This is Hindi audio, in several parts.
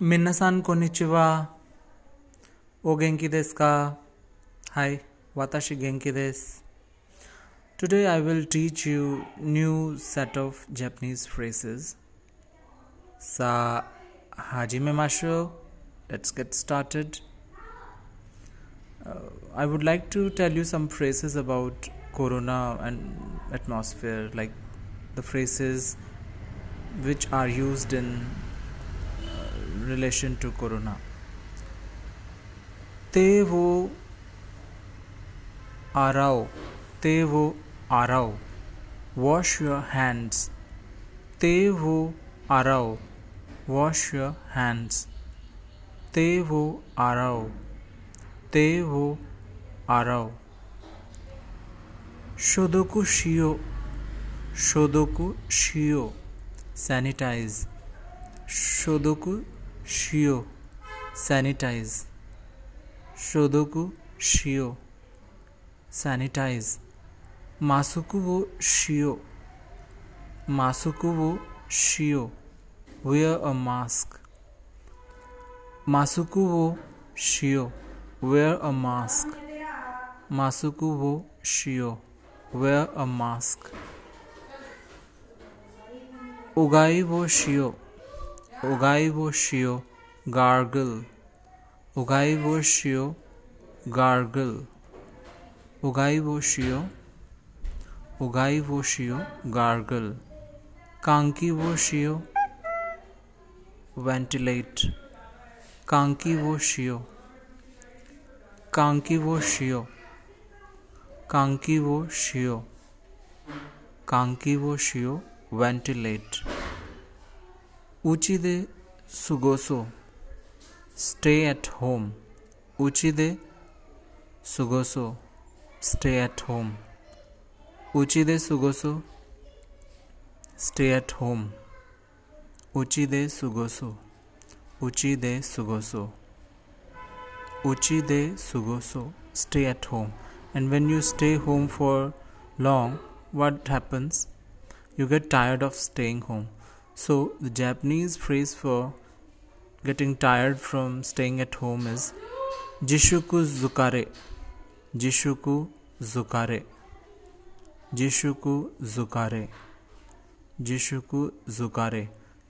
Minasan konnichiwa. O genki desu ka? Hi, watashi genki desu. Today I will teach you new set of Japanese phrases. Sa hajime masho. Let's get started. Uh, I would like to tell you some phrases about corona and atmosphere like the phrases which are used in relation to corona. ते वो आराओ, ते वो आराओ वॉश योर हैंड्स ते वो आराओ वॉश योर हैंड्स ते वो आराओ, ते वो आराओ. शोदोकु शियो शोदोकु शियो. सैनिटाइज शोदोकु शियो सैनिटाइज शोदोकु शियो सैनिटाइज मासुकु वो शियो, मासुकु वो शियो। वेयर अ मास्क मासुकु वो शियो वेयर अ मास्क मासुकु वो शियो वेयर अ मास्क उगाई वो शियो Ugaibo shio गार्गल। उगाई वो शियो, गार्गल। उगाई वो शियो, उगाई वो शियो, गार्गल। कांकी वो शियो, वेंटिलेट। कांकी वो शियो, कांकी वो शियो, कांकी वो शियो, कांकी वो शियो, वेंटिलेट। ऊँची दे सुगोसो। Stay at home. Uchide Sugoso Stay at home. Uchide Sugoso Stay at home. Uchide Sugoso Uchide Sugoso Uchide Sugoso Stay at home. And when you stay home for long, what happens? You get tired of staying home so, the Japanese phrase for getting tired from staying at home is Jishuku Zukare. Jishuku Zukare. Jishuku Zukare. Jishuku Zukare.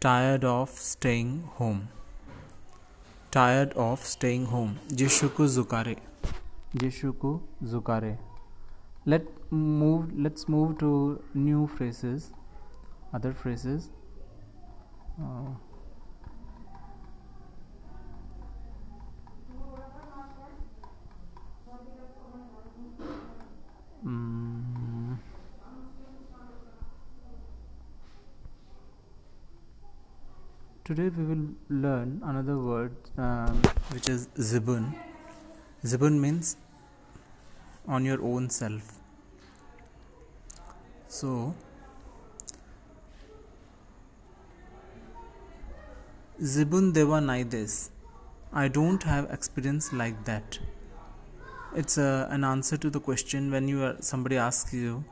Tired of staying home. Tired of staying home. Jishuku Zukare. Jishuku Zukare. Let move let's move to new phrases. Other phrases. Oh. Today we will learn another word um, which is zibun. Zibun means on your own self. So Zibun Deva Naides. I don't have experience like that. It's a, an answer to the question when you are somebody asks you,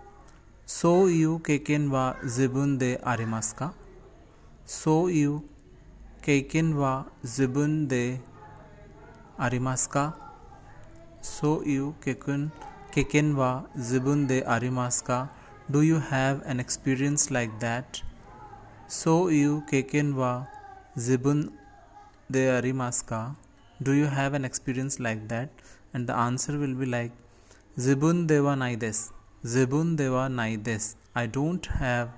so you keiken wa zibun de arimaska? So you केकिन वा जिबुन दे आरिमास्का। सो यू केकुन, केकिन वा जिबुन दे आरिमास्का। Do you have an experience like that? So यू केकिन वा जिबुन दे आरिमास्का। Do you have an experience like that? And the answer will be like, जिबुन देवा नाई दिस, जिबुन देवा नाई दिस। I don't have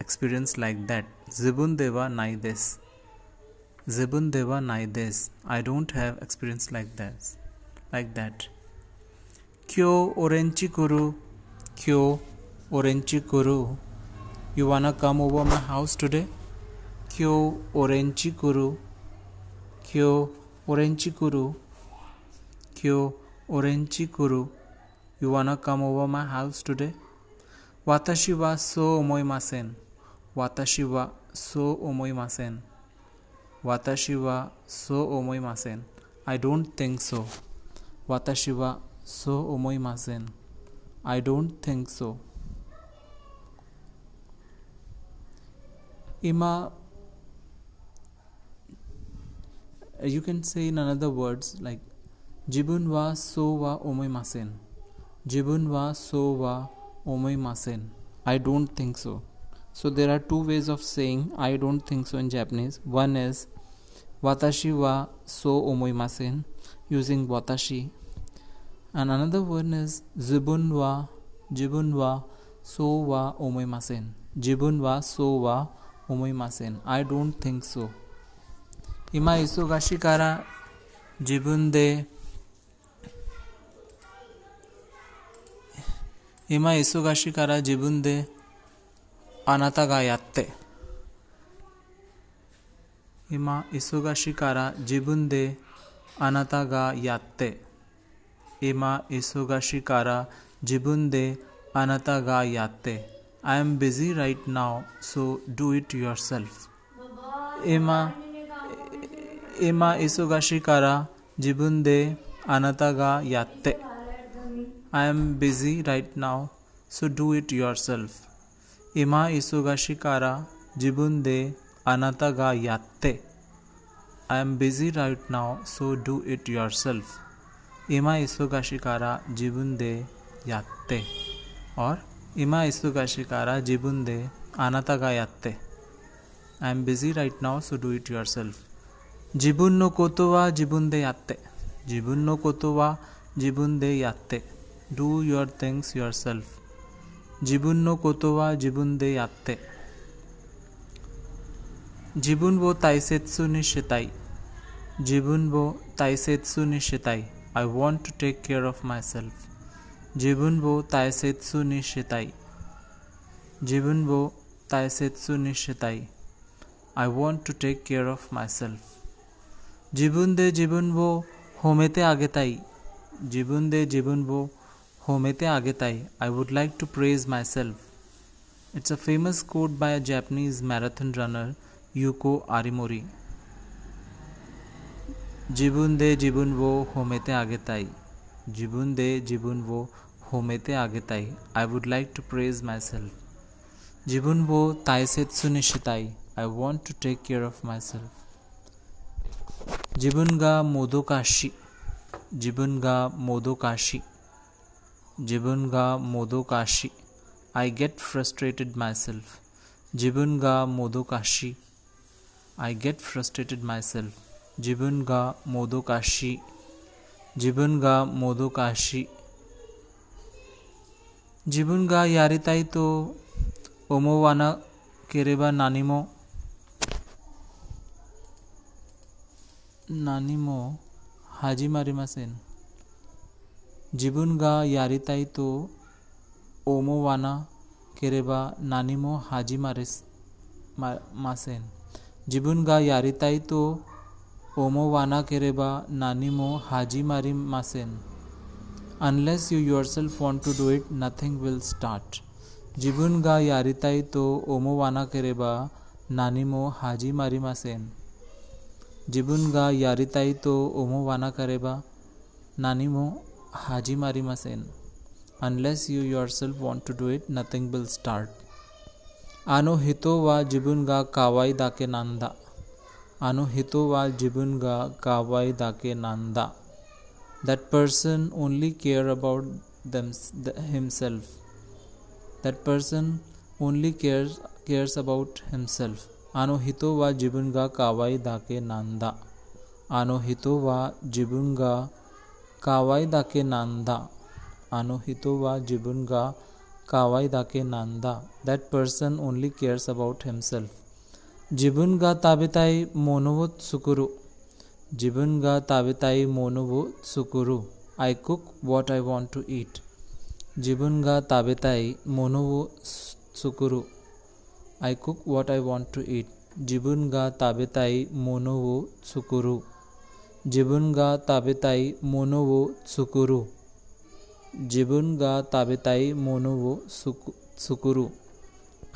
experience like that. जिबुन देवा नाई दिस। Zibun Deva Naides. I don't have experience like that. Like that. Kyo Orenchi Kuru. Kyo Orenchi Kuru. You wanna come over my house today? Kyo orenchi kuru. Kyo orenchi kuru. Kyo orenchi kuru. You wanna come over my house today? Watashi wa so omoimasen. Watashi wa so omoimasen. Watashi wa so omoimasen. I don't think so. Watashi wa so omoimasen. I don't think so. 今 you can say in another words like Jibun wa so wa omoimasen. Jibun wa so wa omoimasen. I don't think so. So there are two ways of saying I don't think so in Japanese. One is 私はそう思いません。using 私。自分は自分はそうは思いません。自分はそうは思いません。I don't think so. 今忙しいから自分で今忙しいから自分であなたがやって。今忙しいから自分であなたがやって今忙しいから自分であなたがやって I am busy right now so do it yourself 今今忙しいから自分であなたがやって I am busy right now so do it yourself 今忙しいから自分で अनतगायाते I am busy right now so do it yourself इमा इसुगा शिकारा जीवन दे यात्ते। और इमा इसुगा शिकारा जीवन दे आनाता यात्ते I am busy right now so do it yourself जीवन नो कोतोवा जीवन दे यात्ते। जीवन नो कोतोवा जीवन दे यात्ते। Do your things yourself जीवन नो कोतवा जीवन दे यात्ते। Jibun wo taisetsu ni shitai. Jibun wo taisetsu ni shitai. I want to take care of myself. Jibun wo taisetsu ni shitai. Jibun wo taisetsu ni shitai. I want to take care of myself. জীবন দে জীবন বো হোমেতে আগে তাই জীবন দে জীবন বো হোমেতে আগে তাই I would like to praise myself it's a famous quote by a Japanese marathon runner Yuko Arimori. जीवन दे जीवन वो होमेते आगे ताई। जीवन दे जीवन वो होमेते आगे ताई। I would like to praise myself जीवन वो ताय से सुनिश्चिताई। I want to take care of myself जीवन गा मोदो काशी जीवन गा मोदो काशी जीवन गा मोदो काशी I get frustrated myself जीवन गा मोदो काशी I get frustrated myself जीवन गा मोदो काशी जीवन गा मोदो काशी जीवन गा यारिताई तो ओमोवाना केरेबा नानीमो नानीमो हाजी मारिमासेन जीवन गा यारिताई तो ओमोवाना केरेबा नानीमो हाजी मारिस मासेन जीवन गा यारी ताई तो ओमो 지분과 야리타이도 नानी मो हाजी मारी मासेन। Unless you yourself want to do it nothing will start जीवन गा यारी ताई तो ओमो वाना करेबा नानीमो हाजी मारी मासेन। जीवन गा यारिताई तो ओमो वाना करेबा नानी मो हाजी मारी मासेन। Unless you yourself to do it nothing will start आनोहितो वा जीवन गा कावाई दाके नांदा आनोहितो वा जीवन गा कावाई दाके नांदा that person only care about them, the, himself. That person only cares cares about himself. आनोहितो वा जीवन गा कावाई दाके नांदा आनोहितो वा जीवन गा कावाई दाके नांदा आनोहितो वा जीवन गा कावाई दाके नांदा. That person only cares about himself जीवन गा ताबिताई मोनोवो सुकुरु। जीवन गा ताबिताई मोनोवो सुकुरु। I cook what I want to eat जीवन गा ताबिताई मोनोवो सुकुरु। I cook what I want to eat जीवन गा ताबिताई मोनोवो सुकुरु। जीवन गा ताबिताई मोनोवो सुकुरु। जिबुन गा ताबेताई मोनुवो सुकुरु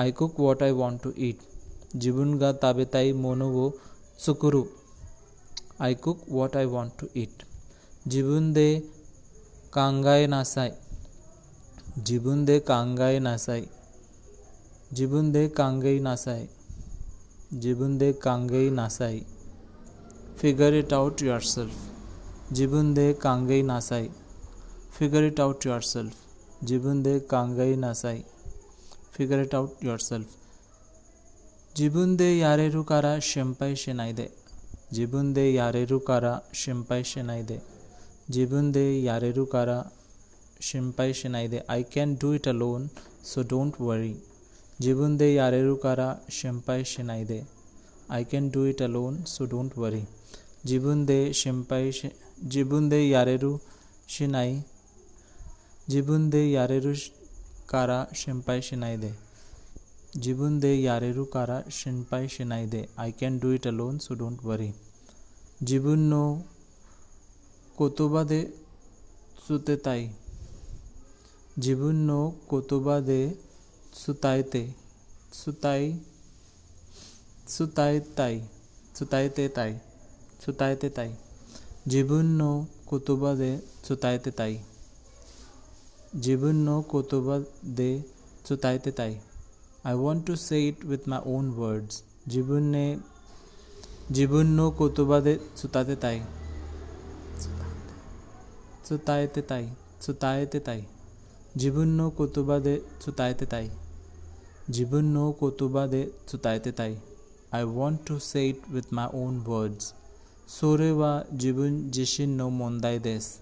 I cook what I want to eat जिबुन गा ताबेताई मोनुवो सुकुरु I cook what I want to eat जिबुन दे कांगाए नासाई जिबुन दे कांगाए नासाई जिबुन दे कांगई नासाई जिबुन दे कांगई नासाई figure it out yourself जिबुन दे कांगई नासाई figure it out yourself जीवन दे कांगई नासाई figure it out yourself जीवुंदे यारेरू कारा शेम्पाई शेनाइदे जीवुंदे यारेरू कारा शेम्पाई शेनाइदे जीवुंदे यारेरू कारा शिम्पाई शेनाई दे. I can do it alone so don't worry जीवुंदे यारेरू कारा शेम्पाई शेनाइदे I can do it alone so don't worry जीवुंदे शेम्पाई जीवुंदे यारेरू Shinai 自分で考えなさい。自分で考えなさい。 figure it out yourself jibunde kangai nasai figure it out yourself jibunde kangai nasai figure it out yourself jibunde yareru kara shimpai shinaide jibunde yareru kara shimpai shinaide jibunde yareru kara shimpai shinaide i can do it alone so don't worry jibunde yareru kara shimpai shinaide i can do it alone so don't worry jibunde shimpai jibunde yareru shinai jibunde yareru kara shimpai shinaide jibunde yareru kara shimpai shinaide i can do it alone so don't worry jibunno kotoba de sutetai jibunno kotoba de sutaite sutai sutaitai sutaite tai sutaite tai jibunno kotoba de sutaite tai jibunno kotoba de sutaite tai I want to say it with my own words. Jibunne jibunno kotoba de sutate tai sutaite tai sutaite tai jibunno kotoba de sutaite tai jibunno kotoba de sutaite tai I want to say it with my own words. Sore wa jibun jishin no mondai des.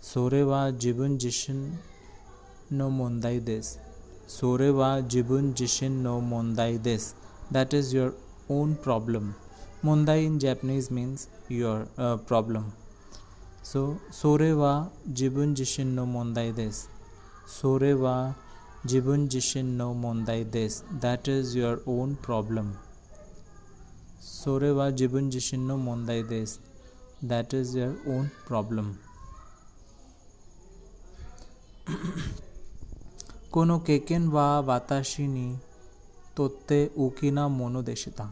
Sore wa jibun jishin no mondai des. Sore wa jibun jishin no mondai des. That is your own problem. Mondai in Japanese means your uh, problem. So sore wa jibun jishin no mondai des. Sore wa jibun jishin no mondai des. That is your own problem. Sore wa jibun jishin no mondai des. That is your own problem. कोनो केकेन वा वाताशिनी तोत्ते ऊकिना मोनो देशिता।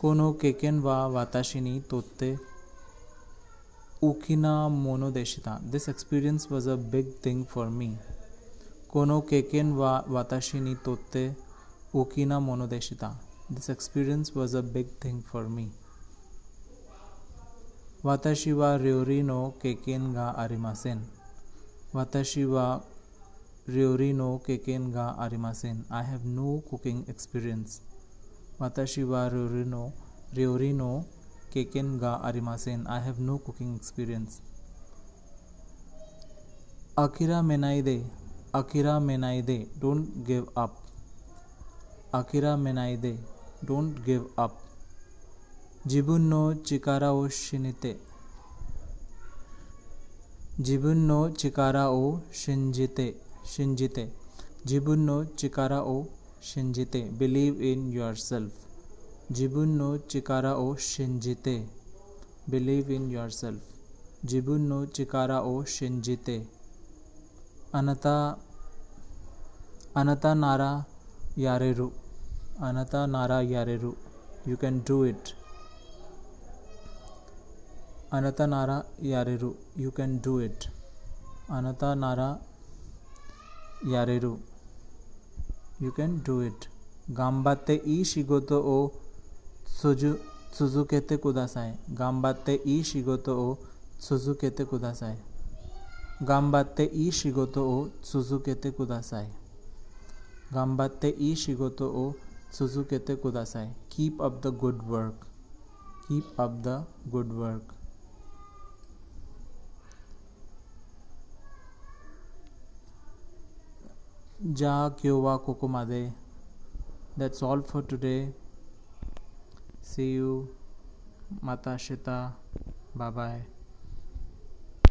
कोनो केकेन वा वाताशिनी तोत्ते ऊकिना मोनो देशिता। This experience was a big thing for me कोनो केकेन वा वाताशिनी तोत्ते ऊकिना मोनो देशिता। This experience was a big thing for me वाताशी वा र्योरी नो केकेन गा आरिमासेन। वाताशी Ryori no keken ga arimasen. I have no cooking experience. Watashi wa ryori no ryori no keken ga arimasen. I have no cooking experience. Akira Menaide. Akira Menaide. Don't give up. Akira Menaide. Don't give up. Jibun no chikara o shinite. जीवन नो चिकारा ओ शिंजिते शिंजिते। जिबुन्नो चिकारा ओ शिंजिते बिलीव इन योर सेल्फ जिबुन्नो चिकारा ओ शिंजिते बिलीव इन योर सेल्फ जिबुन्नो चिकारा ओ शिंजिते। अनता अनता नारा यारेरु। अनता नारा यारेरु। यू कैन डू इट अनता नारा यारेरु। यू कैन डू इट अनता नारा Yareru. You can do it. Gambatte ii shigoto o suju tsuzukete kudasai. Gambatte ii shigoto o tsuzukete kudasai. Gambatte ii shigoto o tsuzukete kudasai. Gambatte ii shigoto o tsuzukete kudasai. Keep up the good work. Keep up the good work. Ja Kyowa Kokomade. That's all for today. See you. Mata Shita. Bye bye.